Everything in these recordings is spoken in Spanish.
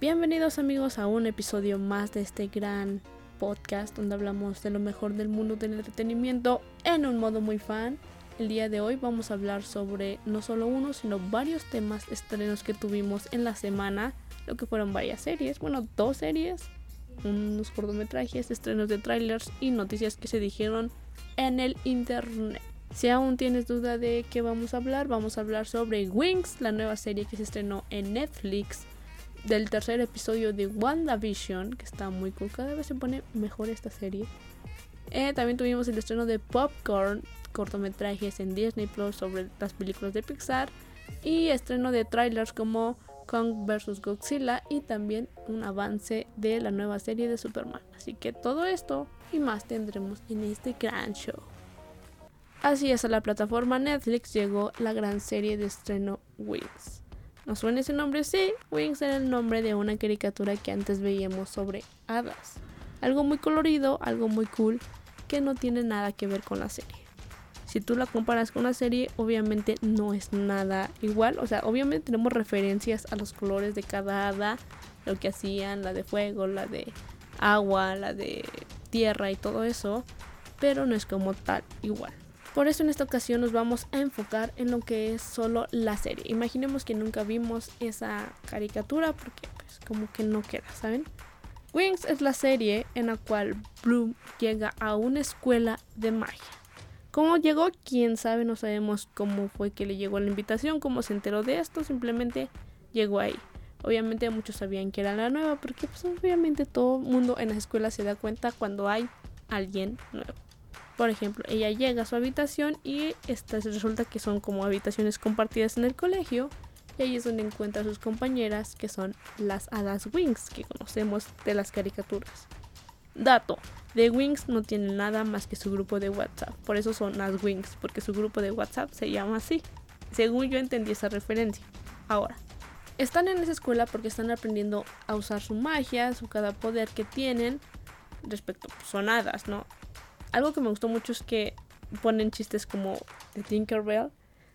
Bienvenidos amigos a un episodio más de este gran podcast donde hablamos de lo mejor del mundo del entretenimiento en un modo muy fan. El día de hoy vamos a hablar sobre no solo uno, sino varios temas estrenos que tuvimos en la semana, lo que fueron varias series, bueno, dos series, unos cortometrajes, estrenos de trailers y noticias que se dijeron en el internet. Si aún tienes duda de qué vamos a hablar, vamos a hablar sobre Wings, la nueva serie que se estrenó en Netflix, del tercer episodio de WandaVision, que está muy cool, cada vez se pone mejor esta serie. Eh, también tuvimos el estreno de Popcorn, cortometrajes en Disney Plus sobre las películas de Pixar, y estreno de trailers como Kong vs. Godzilla y también un avance de la nueva serie de Superman. Así que todo esto y más tendremos en este gran show. Así es, a la plataforma Netflix llegó la gran serie de estreno Wings. ¿Nos suena ese nombre? Sí, Wings era el nombre de una caricatura que antes veíamos sobre hadas. Algo muy colorido, algo muy cool, que no tiene nada que ver con la serie. Si tú la comparas con la serie, obviamente no es nada igual. O sea, obviamente tenemos referencias a los colores de cada hada, lo que hacían, la de fuego, la de agua, la de tierra y todo eso, pero no es como tal igual. Por eso en esta ocasión nos vamos a enfocar en lo que es solo la serie. Imaginemos que nunca vimos esa caricatura porque pues como que no queda, ¿saben? Wings es la serie en la cual Bloom llega a una escuela de magia. ¿Cómo llegó? Quién sabe, no sabemos cómo fue que le llegó la invitación, cómo se enteró de esto, simplemente llegó ahí. Obviamente muchos sabían que era la nueva porque pues obviamente todo el mundo en la escuela se da cuenta cuando hay alguien nuevo. Por ejemplo, ella llega a su habitación y estas resulta que son como habitaciones compartidas en el colegio. Y ahí es donde encuentra a sus compañeras, que son las hadas Wings, que conocemos de las caricaturas. Dato, The Wings no tiene nada más que su grupo de WhatsApp. Por eso son las Wings, porque su grupo de WhatsApp se llama así. Según yo entendí esa referencia. Ahora, están en esa escuela porque están aprendiendo a usar su magia, su cada poder que tienen. Respecto, pues, son hadas, ¿no? Algo que me gustó mucho es que ponen chistes como de Tinkerbell.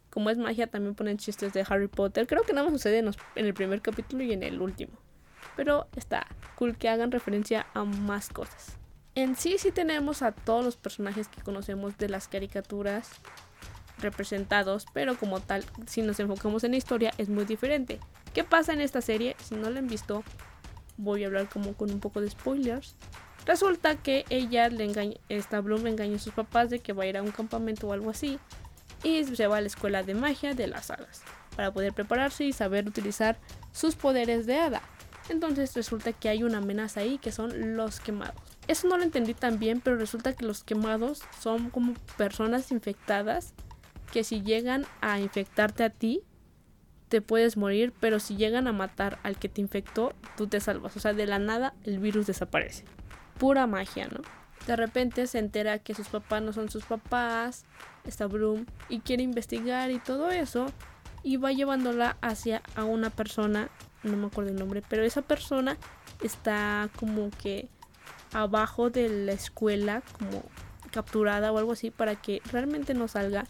Como es magia, también ponen chistes de Harry Potter. Creo que nada más sucede en, el primer capítulo y en el último. Pero está cool que hagan referencia a más cosas. En sí, sí tenemos a todos los personajes que conocemos de las caricaturas representados, pero como tal, si nos enfocamos en la historia, es muy diferente. ¿Qué pasa en esta serie? Si no la han visto, voy a hablar como con un poco de spoilers. Resulta que ella le engaña, esta Bloom le engaña a sus papás de que va a ir a un campamento o algo así y se va a la escuela de magia de las hadas para poder prepararse y saber utilizar sus poderes de hada. Entonces resulta que hay una amenaza ahí que son los quemados. Eso no lo entendí tan bien, pero resulta que los quemados son como personas infectadas que si llegan a infectarte a ti, te puedes morir, pero si llegan a matar al que te infectó, tú te salvas. O sea, de la nada el virus desaparece pura magia, ¿no? De repente se entera que sus papás no son sus papás, está Broom, y quiere investigar y todo eso, y va llevándola hacia a una persona, no me acuerdo el nombre, pero esa persona está como que abajo de la escuela, como capturada o algo así, para que realmente no salga.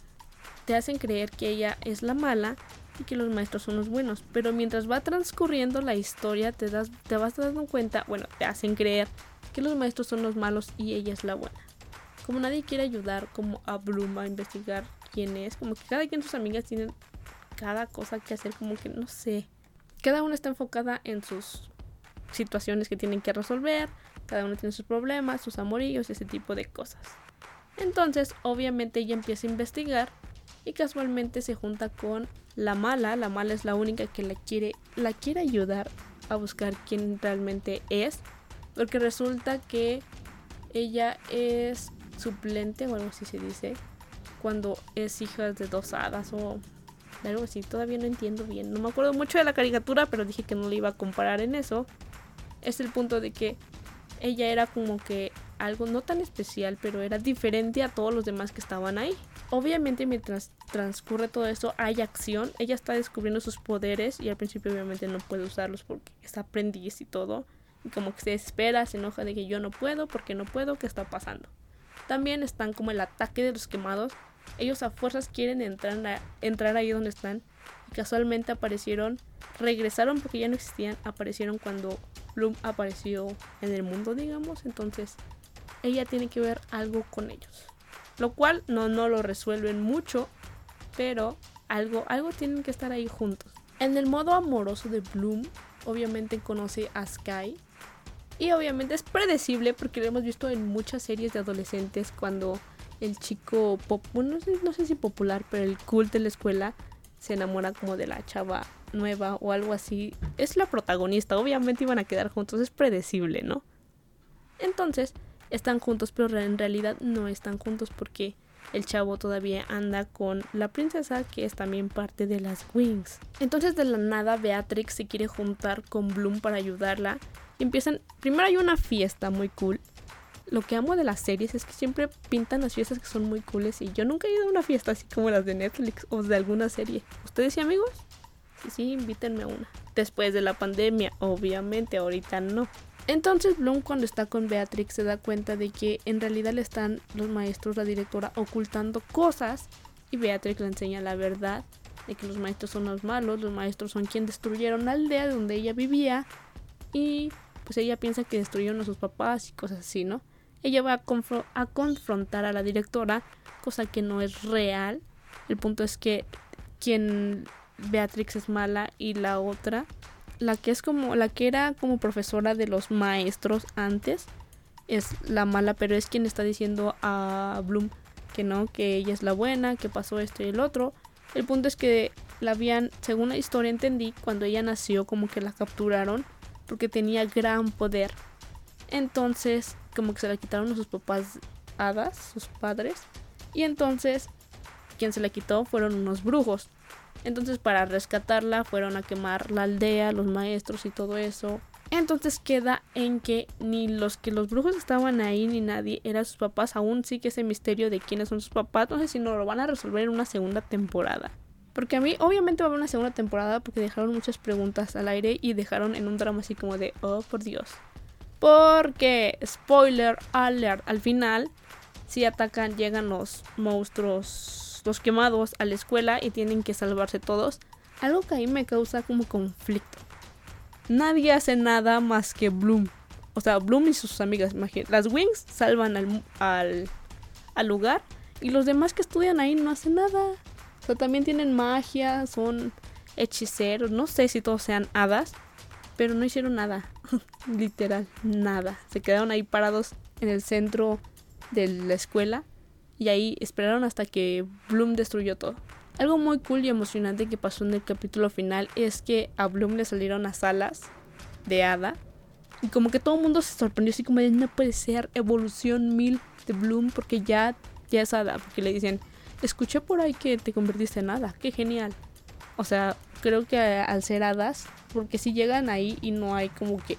Te hacen creer que ella es la mala y que los maestros son los buenos. Pero mientras va transcurriendo la historia, te, das, te vas dando cuenta, bueno, te hacen creer que los maestros son los malos y ella es la buena. Como nadie quiere ayudar como a Bloom a investigar quién es, como que cada quien sus amigas tienen cada cosa que hacer, como que no sé. Cada una está enfocada en sus situaciones que tienen que resolver, cada uno tiene sus problemas, sus amorillos, ese tipo de cosas. Entonces, obviamente ella empieza a investigar y casualmente se junta con la mala, la mala es la única que la quiere la quiere ayudar a buscar quién realmente es porque resulta que ella es suplente o algo así se dice. Cuando es hija de dos hadas o algo así. Todavía no entiendo bien. No me acuerdo mucho de la caricatura, pero dije que no le iba a comparar en eso. Es el punto de que ella era como que algo no tan especial, pero era diferente a todos los demás que estaban ahí. Obviamente mientras transcurre todo eso hay acción, ella está descubriendo sus poderes y al principio obviamente no puede usarlos porque está aprendiz y todo como que se espera, se enoja de que yo no puedo, porque no puedo, ¿qué está pasando? También están como el ataque de los quemados. Ellos a fuerzas quieren entrar, entrar ahí donde están Y casualmente aparecieron, regresaron porque ya no existían, aparecieron cuando Bloom apareció en el mundo, digamos. Entonces, ella tiene que ver algo con ellos. Lo cual no, no lo resuelven mucho, pero algo, algo tienen que estar ahí juntos. En el modo amoroso de Bloom, obviamente conoce a Sky. Y obviamente es predecible porque lo hemos visto en muchas series de adolescentes cuando el chico, pop, no, sé, no sé si popular, pero el cool de la escuela se enamora como de la chava nueva o algo así. Es la protagonista, obviamente iban a quedar juntos, es predecible, ¿no? Entonces, están juntos, pero en realidad no están juntos porque el chavo todavía anda con la princesa que es también parte de las Wings. Entonces de la nada Beatrix se quiere juntar con Bloom para ayudarla. Y empiezan, primero hay una fiesta muy cool. Lo que amo de las series es que siempre pintan las fiestas que son muy cooles y yo nunca he ido a una fiesta así como las de Netflix o de alguna serie. ¿Ustedes y amigos? Sí, sí, invítenme a una. Después de la pandemia, obviamente, ahorita no. Entonces Bloom cuando está con Beatrix se da cuenta de que en realidad le están los maestros, la directora, ocultando cosas y Beatrix le enseña la verdad de que los maestros son los malos, los maestros son quienes destruyeron la aldea donde ella vivía y pues ella piensa que destruyeron a sus papás y cosas así, ¿no? Ella va a, a confrontar a la directora, cosa que no es real. El punto es que quien Beatrix es mala y la otra la que es como la que era como profesora de los maestros antes es la mala, pero es quien está diciendo a Bloom que no, que ella es la buena, que pasó esto y el otro. El punto es que la habían, según la historia entendí, cuando ella nació como que la capturaron porque tenía gran poder. Entonces, como que se la quitaron a sus papás hadas, sus padres. Y entonces, quien se la quitó fueron unos brujos. Entonces para rescatarla fueron a quemar la aldea, los maestros y todo eso. Entonces queda en que ni los que los brujos estaban ahí ni nadie eran sus papás. Aún sí que ese misterio de quiénes son sus papás. No sé si no lo van a resolver en una segunda temporada. Porque a mí obviamente va a haber una segunda temporada porque dejaron muchas preguntas al aire y dejaron en un drama así como de, oh por Dios. Porque, spoiler alert, al final, si atacan, llegan los monstruos los quemados a la escuela y tienen que salvarse todos. Algo que ahí me causa como conflicto. Nadie hace nada más que Bloom. O sea, Bloom y sus amigas. Las Wings salvan al, al, al lugar y los demás que estudian ahí no hacen nada. O sea, también tienen magia, son hechiceros. No sé si todos sean hadas, pero no hicieron nada. Literal, nada. Se quedaron ahí parados en el centro de la escuela y ahí esperaron hasta que Bloom destruyó todo. Algo muy cool y emocionante que pasó en el capítulo final es que a Bloom le salieron las alas de hada. Y como que todo el mundo se sorprendió, así como de no puede ser evolución mil de Bloom porque ya, ya es hada. Porque le dicen, escuché por ahí que te convertiste en hada, qué genial. O sea, creo que al ser hadas, porque si llegan ahí y no hay como que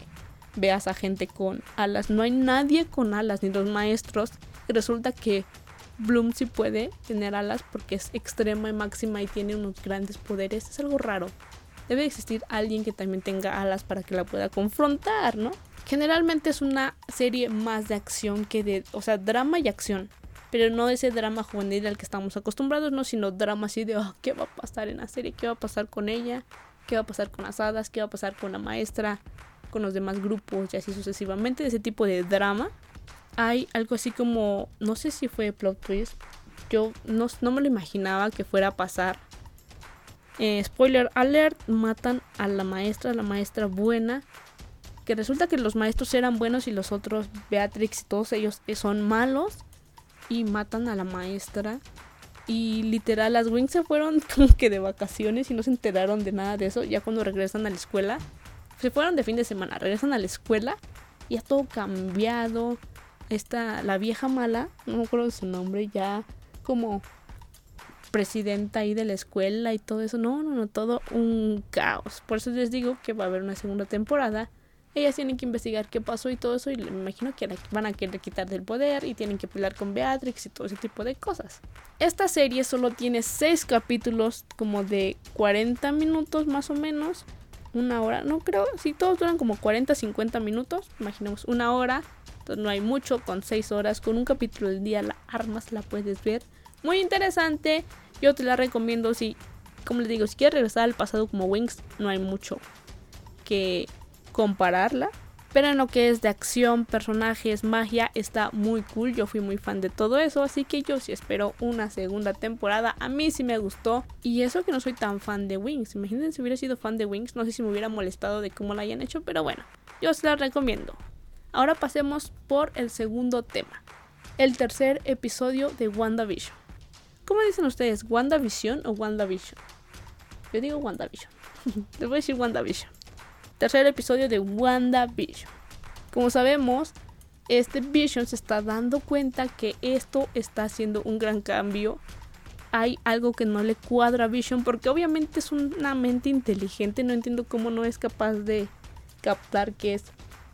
veas a gente con alas, no hay nadie con alas, ni los maestros. Y resulta que Bloom sí puede tener alas porque es extrema y máxima y tiene unos grandes poderes. Es algo raro. Debe existir alguien que también tenga alas para que la pueda confrontar, ¿no? Generalmente es una serie más de acción que de, o sea, drama y acción. Pero no ese drama juvenil al que estamos acostumbrados, no, sino drama así de, oh, ¿qué va a pasar en la serie? ¿Qué va a pasar con ella? ¿Qué va a pasar con las hadas? ¿Qué va a pasar con la maestra? Con los demás grupos y así sucesivamente. Ese tipo de drama hay algo así como, no sé si fue plot twist, yo no, me lo imaginaba que fuera a pasar. Eh, spoiler alert, matan a la maestra, la maestra buena. Que resulta que los maestros eran buenos y los otros, Beatrix y todos ellos, eh, son malos. Y matan a la maestra. Y literal, las Wings se fueron como que de vacaciones y no se enteraron de nada de eso. Ya cuando regresan a la escuela, se fueron de fin de semana, regresan a la escuela y ya todo cambiado esta, la vieja mala, no me acuerdo su nombre, ya como presidenta ahí de la escuela y todo eso. No, no, no, todo un caos. Por eso les digo que va a haber una segunda temporada. Ellas tienen que investigar qué pasó y todo eso. Y me imagino que van a querer quitar del poder y tienen que pelear con Beatrix y todo ese tipo de cosas. Esta serie solo tiene 6 capítulos, como de 40 minutos más o menos. Una hora, no creo, si todos duran como 40, 50 minutos. Imaginemos una hora no hay mucho, con 6 horas, con un capítulo del día, la armas la puedes ver. Muy interesante, yo te la recomiendo si como les digo, si quieres regresar al pasado como Wings, no hay mucho que compararla. Pero en lo que es de acción, personajes, magia, está muy cool. Yo fui muy fan de todo eso, así que yo sí espero una segunda temporada. A mí sí me gustó. Y eso que no soy tan fan de Wings. Imagínense si hubiera sido fan de Wings, no sé si me hubiera molestado de cómo la hayan hecho, pero bueno, yo se la recomiendo. Ahora pasemos por el segundo tema. El tercer episodio de WandaVision. ¿Cómo dicen ustedes? ¿WandaVision o WandaVision? Yo digo WandaVision. Les voy a decir WandaVision tercer episodio de WandaVision. Como sabemos, este Vision se está dando cuenta que esto está haciendo un gran cambio. Hay algo que no le cuadra a Vision porque obviamente es una mente inteligente. No entiendo cómo no es capaz de captar que es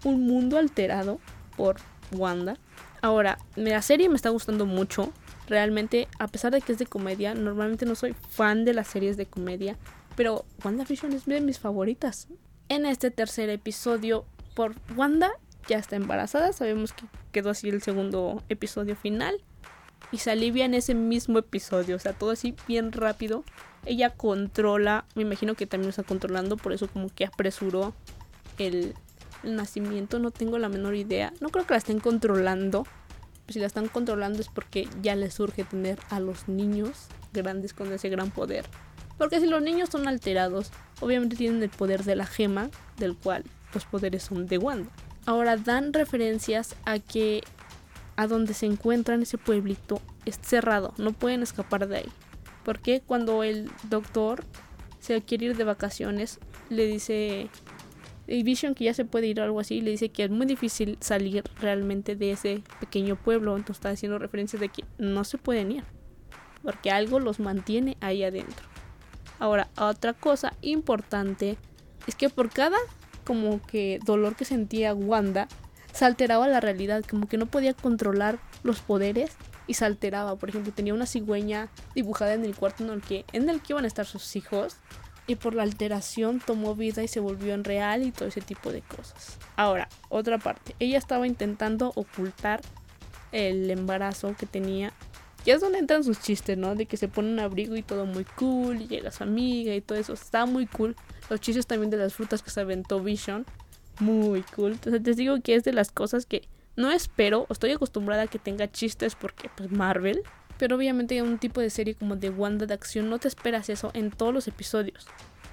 un mundo alterado por Wanda. Ahora, la serie me está gustando mucho. Realmente, a pesar de que es de comedia, normalmente no soy fan de las series de comedia. Pero WandaVision es de mis favoritas en este tercer episodio por Wanda. Ya está embarazada, sabemos que quedó así el segundo episodio final. Y se alivia en ese mismo episodio, o sea, todo así bien rápido. Ella controla, me imagino que también está controlando, por eso como que apresuró el, nacimiento, no tengo la menor idea. No creo que la estén controlando. si la están controlando es porque ya les surge tener a los niños grandes con ese gran poder. Porque si los niños son alterados, obviamente tienen el poder de la gema, del cual los poderes son de Wanda. Ahora dan referencias a que a donde se encuentran ese pueblito es cerrado, no pueden escapar de ahí. Porque cuando el doctor se quiere ir de vacaciones, le dice Vision que ya se puede ir o algo así, le dice que es muy difícil salir realmente de ese pequeño pueblo, entonces está haciendo referencias de que no se pueden ir, porque algo los mantiene ahí adentro. Ahora, otra cosa importante es que por cada como que dolor que sentía Wanda, se alteraba la realidad, como que no podía controlar los poderes y se alteraba. Por ejemplo, tenía una cigüeña dibujada en el cuarto en el que, en el que iban a estar sus hijos y por la alteración tomó vida y se volvió en real y todo ese tipo de cosas. Ahora, otra parte, ella estaba intentando ocultar el embarazo que tenía y es donde entran sus chistes, ¿no? De que se pone un abrigo y todo muy cool, y llega su amiga y todo eso. Está muy cool. Los chistes también de las frutas que se aventó Vision. Muy cool. Entonces les digo que es de las cosas que no espero, estoy acostumbrada a que tenga chistes porque pues Marvel. Pero obviamente en un tipo de serie como de Wanda de acción no te esperas eso en todos los episodios.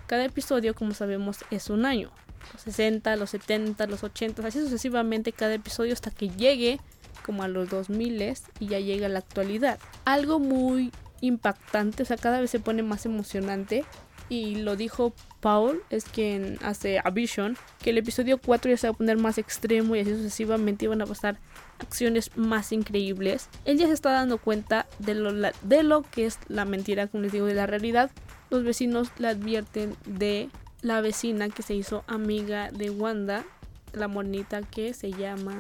Cada episodio, como sabemos, es un año. Los 60, los 70, los 80, así sucesivamente cada episodio hasta que llegue como a los 2000 y ya llega a la actualidad. Algo muy impactante, o sea, cada vez se pone más emocionante. Y lo dijo Paul, es quien hace a Vision, que el episodio 4 ya se va a poner más extremo y así sucesivamente iban a pasar acciones más increíbles. Él ya se está dando cuenta de lo, de lo que es la mentira, como les digo, de la realidad. Los vecinos le advierten de la vecina que se hizo amiga de Wanda, la monita que se llama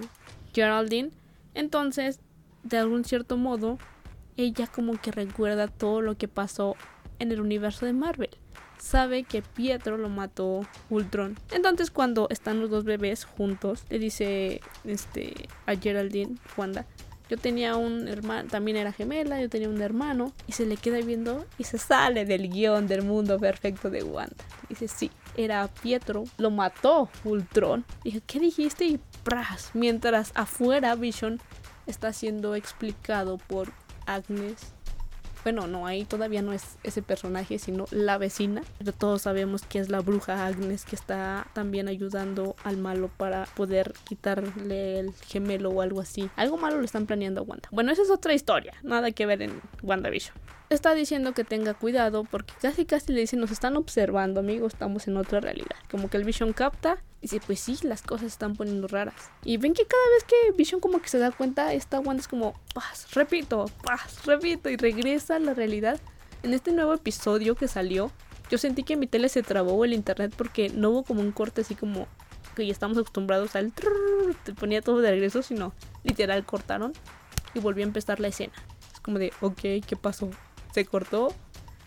Geraldine. Entonces, de algún cierto modo, ella como que recuerda todo lo que pasó en el universo de Marvel. Sabe que Pietro lo mató Ultron. Entonces cuando están los dos bebés juntos, le dice este a Geraldine, Wanda, yo tenía un hermano, también era gemela, yo tenía un hermano, y se le queda viendo y se sale del guion del mundo perfecto de Wanda. Dice, sí, era Pietro, lo mató Ultron. Dije, ¿qué dijiste? Y pras, mientras afuera Vision está siendo explicado por Agnes. Bueno, no, ahí todavía no es ese personaje, sino la vecina. Pero todos sabemos que es la bruja Agnes que está también ayudando al malo para poder quitarle el gemelo o algo así. Algo malo lo están planeando a Wanda. Bueno, esa es otra historia, nada que ver en WandaVision está diciendo que tenga cuidado porque casi casi le dicen nos están observando, amigo, estamos en otra realidad. Como que el Vision capta dice, pues sí, las cosas se están poniendo raras. Y ven que cada vez que Vision como que se da cuenta, esta Wanda es como, paz, repito, paz, repito, y regresa a la realidad. En este nuevo episodio que salió, yo sentí que mi tele se trabó el internet porque no hubo como un corte así como que ya estamos acostumbrados al te ponía todo de regreso, sino literal cortaron y volvió a empezar la escena. Es como de, ok, ¿qué pasó? se cortó,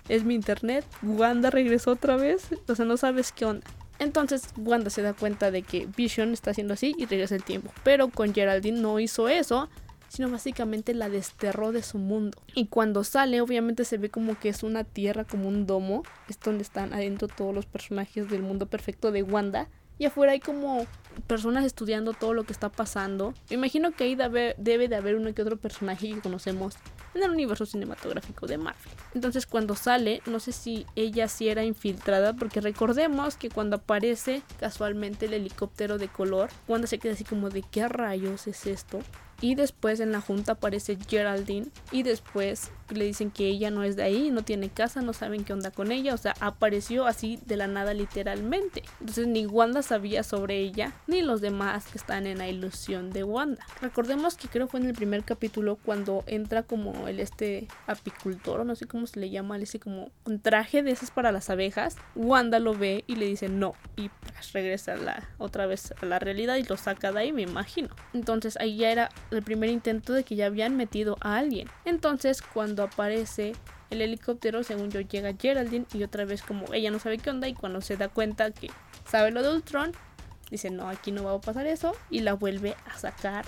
es mi internet, Wanda regresó otra vez, o sea, no sabes qué onda. Entonces Wanda se da cuenta de que Vision está haciendo así y regresa el tiempo. Pero con Geraldine no hizo eso, sino básicamente la desterró de su mundo. Y cuando sale, obviamente se ve como que es una tierra, como un domo, es donde están adentro todos los personajes del mundo perfecto de Wanda. Y afuera hay como personas estudiando todo lo que está pasando. Me imagino que ahí debe, debe de haber uno que otro personaje que conocemos en el universo cinematográfico de Marvel. Entonces cuando sale, no sé si ella sí era infiltrada, porque recordemos que cuando aparece casualmente el helicóptero de color, Wanda se queda así como de qué rayos es esto. Y después en la junta aparece Geraldine. Y después le dicen que ella no es de ahí, no tiene casa, no saben qué onda con ella. O sea, apareció así de la nada literalmente. Entonces ni Wanda sabía sobre ella, ni los demás que están en la ilusión de Wanda. Recordemos que creo fue en el primer capítulo cuando entra como el este apicultor, no sé cómo se le llama, ese como un traje de esas para las abejas. Wanda lo ve y le dice no. Y pues, regresa la, otra vez a la realidad y lo saca de ahí, me imagino. Entonces ahí ya era el primer intento de que ya habían metido a alguien. Entonces, cuando aparece el helicóptero, según yo, llega Geraldine y otra vez como ella no sabe qué onda y cuando se da cuenta que sabe lo de Ultron, dice, no, aquí no va a pasar eso y la vuelve a sacar.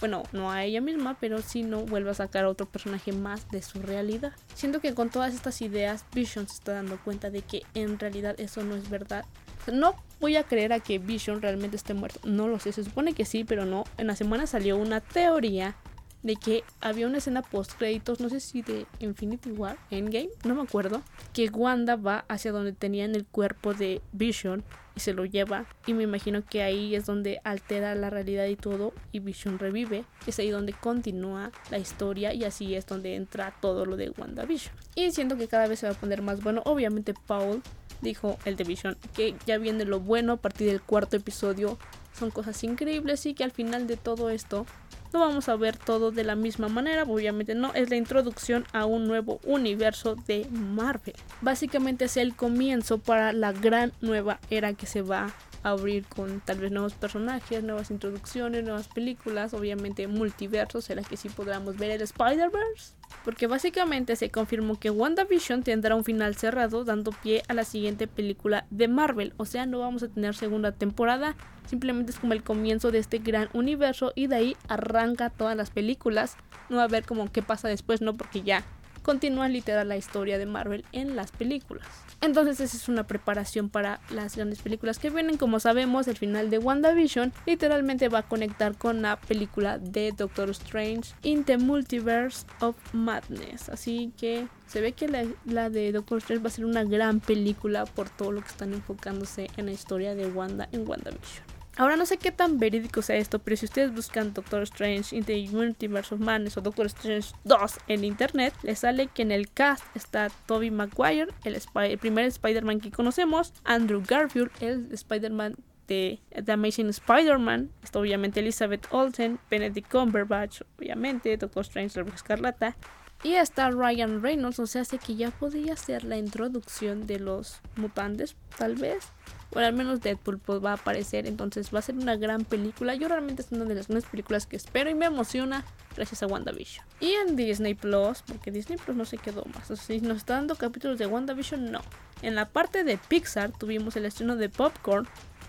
Bueno, no a ella misma, pero sí no vuelve a sacar a otro personaje más de su realidad. Siento que con todas estas ideas, Vision se está dando cuenta de que en realidad eso no es verdad. No voy a creer a que Vision realmente esté muerto. No lo sé, se supone que sí, pero no. En la semana salió una teoría de que había una escena post créditos, no sé si de Infinity War, Endgame, no me acuerdo, que Wanda va hacia donde tenían el cuerpo de Vision y se lo lleva y me imagino que ahí es donde altera la realidad y todo y Vision revive, es ahí donde continúa la historia y así es donde entra todo lo de WandaVision. Y siento que cada vez se va a poner más bueno, obviamente Paul dijo el de Vision, que ya viene lo bueno a partir del cuarto episodio. Son cosas increíbles y que al final de todo esto no vamos a ver todo de la misma manera, obviamente no, es la introducción a un nuevo universo de Marvel. Básicamente es el comienzo para la gran nueva era que se va a abrir con tal vez nuevos personajes, nuevas introducciones, nuevas películas, obviamente multiversos, será que sí podremos ver el Spider-Verse porque básicamente se confirmó que WandaVision tendrá un final cerrado dando pie a la siguiente película de Marvel, o sea, no vamos a tener segunda temporada, simplemente es como el comienzo de este gran universo y de ahí arranca todas las películas, no va a ver como qué pasa después, no, porque ya continúa literal la historia de Marvel en las películas. Entonces esa es una preparación para las grandes películas que vienen. Como sabemos, el final de WandaVision literalmente va a conectar con la película de Doctor Strange in the Multiverse of Madness. Así que se ve que la, de Doctor Strange va a ser una gran película por todo lo que están enfocándose en la historia de Wanda en WandaVision. Ahora no sé qué tan verídico sea esto, pero si ustedes buscan Doctor Strange in the Multiverse of Madness o Doctor Strange 2 en internet, les sale que en el cast está Tobey Maguire, el, el primer Spider-Man que conocemos, Andrew Garfield, el Spider-Man de The Amazing Spider-Man, está obviamente Elizabeth Olsen, Benedict Cumberbatch, obviamente, Doctor Strange, la Escarlata, y está Ryan Reynolds, o sea, sé que ya podría ser la introducción de los mutantes, tal vez. Bueno, al menos Deadpool pues, va a aparecer, entonces va a ser una gran película. Yo realmente es una de las grandes películas que espero y me emociona gracias a WandaVision. Y en Disney Plus, porque Disney Plus no se quedó más. O sea, si nos está dando capítulos de WandaVision, no. En la parte de Pixar tuvimos el estreno de Popcorn,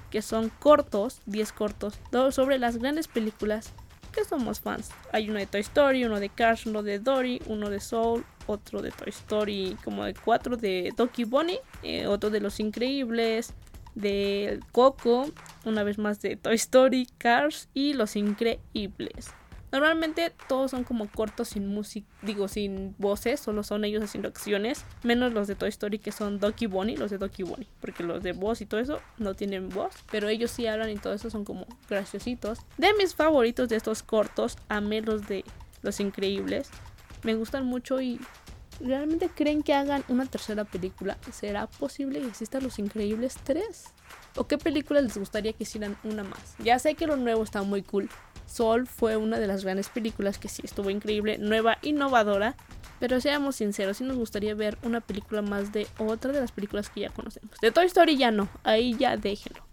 que son cortos, 10 cortos, sobre las grandes películas que somos fans. Hay uno de Toy Story, uno de Cars, uno de Dory, uno de Soul, otro de Toy Story, como de 4 de Doki Bonnie, eh, otro de Los Increíbles, de Coco, una vez más de Toy Story, Cars y Los Increíbles. Normalmente todos son como cortos sin música, digo sin voces, solo son ellos haciendo acciones, menos los de Toy Story que son Doki Bonnie, los de Doki Bonnie, porque los de voz y todo eso no tienen voz, pero ellos sí hablan y todo eso son como graciositos. De mis favoritos de estos cortos, amé los de Los Increíbles, me gustan mucho y ¿Realmente creen que hagan una tercera película? ¿Será posible que exista Los Increíbles 3? ¿O qué película les gustaría que hicieran una más? Ya sé que lo nuevo está muy cool. Soul fue una de las grandes películas que sí estuvo increíble, nueva, innovadora. Pero seamos sinceros, sí nos gustaría ver una película más de otra de las películas que ya conocemos. De Toy Story ya no, ahí ya déjenlo.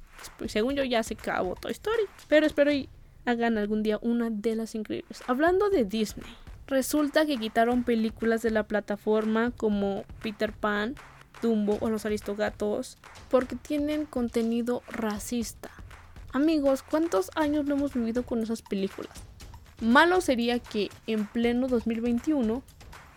Según yo ya se acabó Toy Story. Pero espero y hagan algún día una de las increíbles. Hablando de Disney. Resulta que quitaron películas de la plataforma como Peter Pan, Dumbo o Los Aristogatos porque tienen contenido racista. Amigos, ¿cuántos años no hemos vivido con esas películas? Malo sería que en pleno 2021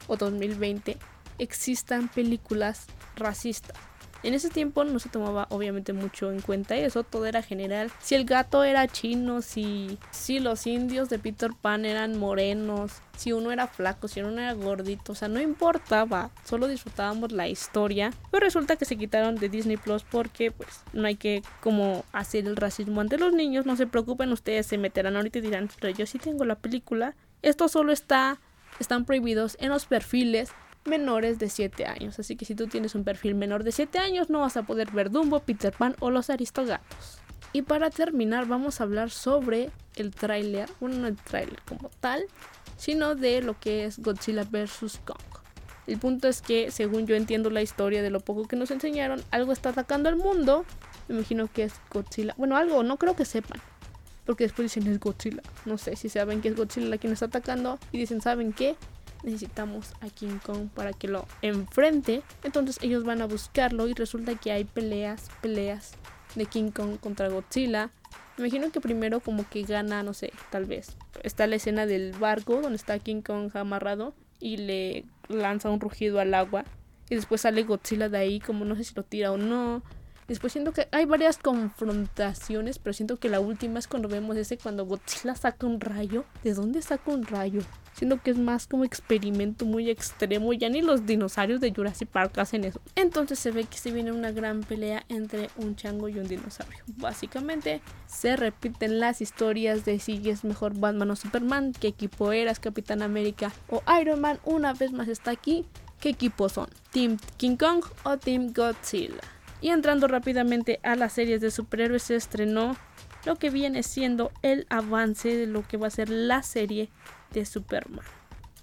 o 2020 existan películas racistas. En ese tiempo no se tomaba obviamente mucho en cuenta eso, todo era general. Si el gato era chino, si, si los indios de Peter Pan eran morenos, si uno era flaco, si uno era gordito, o sea, no importaba, solo disfrutábamos la historia. Pero resulta que se quitaron de Disney Plus porque pues no hay que como hacer el racismo ante los niños, no se preocupen, ustedes se meterán ahorita y dirán, pero yo sí tengo la película. Esto solo está, están prohibidos en los perfiles menores de 7 años. Así que si tú tienes un perfil menor de 7 años no vas a poder ver Dumbo, Peter Pan o los Aristogatos. Y para terminar vamos a hablar sobre el tráiler, bueno no el tráiler como tal, sino de lo que es Godzilla vs. Kong. El punto es que, según yo entiendo la historia de lo poco que nos enseñaron, algo está atacando al mundo. Me imagino que es Godzilla. Bueno, algo, no creo que sepan. Porque después dicen es Godzilla. No sé si saben que es Godzilla quien está atacando. Y dicen, ¿saben qué? Necesitamos a King Kong para que lo enfrente. Entonces ellos van a buscarlo y resulta que hay peleas, peleas de King Kong contra Godzilla. Me imagino que primero como que gana, no sé, tal vez. Está la escena del barco donde está King Kong amarrado y le lanza un rugido al agua. Y después sale Godzilla de ahí, como no sé si lo tira o no. Después siento que hay varias confrontaciones, pero siento que la última es cuando vemos ese cuando Godzilla saca un rayo. ¿De dónde saca un rayo? Siento que es más como experimento muy extremo. Ya ni los dinosaurios de Jurassic Park hacen eso. Entonces se ve que se viene una gran pelea entre un chango y un dinosaurio. Básicamente se repiten las historias de si es mejor Batman o Superman, qué equipo eras, Capitán América o Iron Man. Una vez más está aquí. ¿Qué equipo son? ¿Team King Kong o Team Godzilla? Y entrando rápidamente a las series de superhéroes se estrenó lo que viene siendo el avance de lo que va a ser la serie de Superman.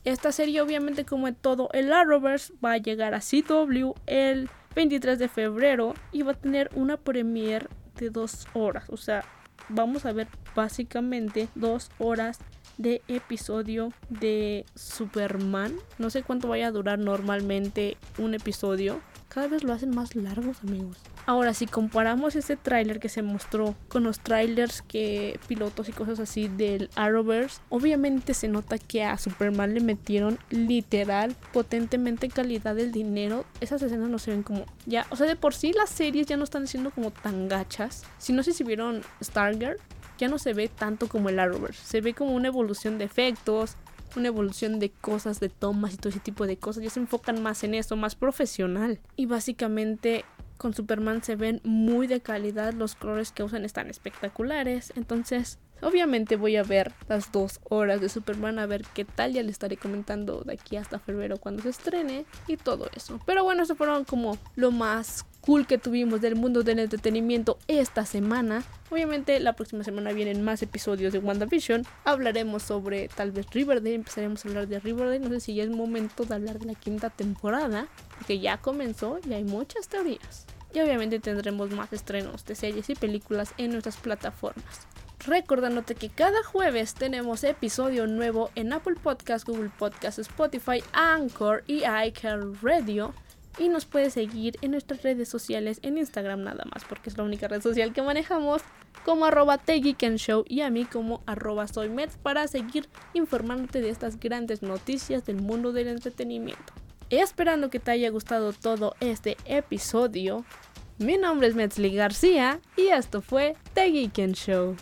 Esta serie obviamente como en todo el Arrowverse va a llegar a CW el 23 de febrero y va a tener una premiere de dos horas. O sea, vamos a ver básicamente dos horas de episodio de Superman. No sé cuánto vaya a durar normalmente un episodio cada vez lo hacen más largos, amigos. Ahora, si comparamos ese tráiler que se mostró con los trailers que pilotos y cosas así del Arrowverse, obviamente se nota que a Superman le metieron literal, potentemente calidad del dinero. Esas escenas no se ven como ya, o sea, de por sí las series ya no están siendo como tan gachas. Si no sé si vieron Stargirl, ya no se ve tanto como el Arrowverse. Se ve como una evolución de efectos, una evolución de cosas, de tomas y todo ese tipo de cosas. Ya se enfocan más en eso, más profesional. Y básicamente con Superman se ven muy de calidad, los colores que usan están espectaculares. Entonces, obviamente voy a ver las dos horas de Superman a ver qué tal. Ya le estaré comentando de aquí hasta febrero cuando se estrene y todo eso. Pero bueno, eso fueron como lo más cool que tuvimos del mundo del entretenimiento esta semana. Obviamente la próxima semana vienen más episodios de WandaVision. Hablaremos sobre tal vez Riverdale, empezaremos a hablar de Riverdale. No sé si ya es momento de hablar de la quinta temporada, porque ya comenzó y hay muchas teorías. Y obviamente tendremos más estrenos de series y películas en nuestras plataformas. Recordándote que cada jueves tenemos episodio nuevo en Apple Podcast, Google Podcast, Spotify, Anchor y iCarRadio y nos puedes seguir en nuestras redes sociales en Instagram nada más porque es la única red social que manejamos como arroba Show y a mí como arroba para seguir informándote de estas grandes noticias del mundo del entretenimiento. Esperando que te haya gustado todo este episodio, mi nombre es Metzli García y esto fue The Show.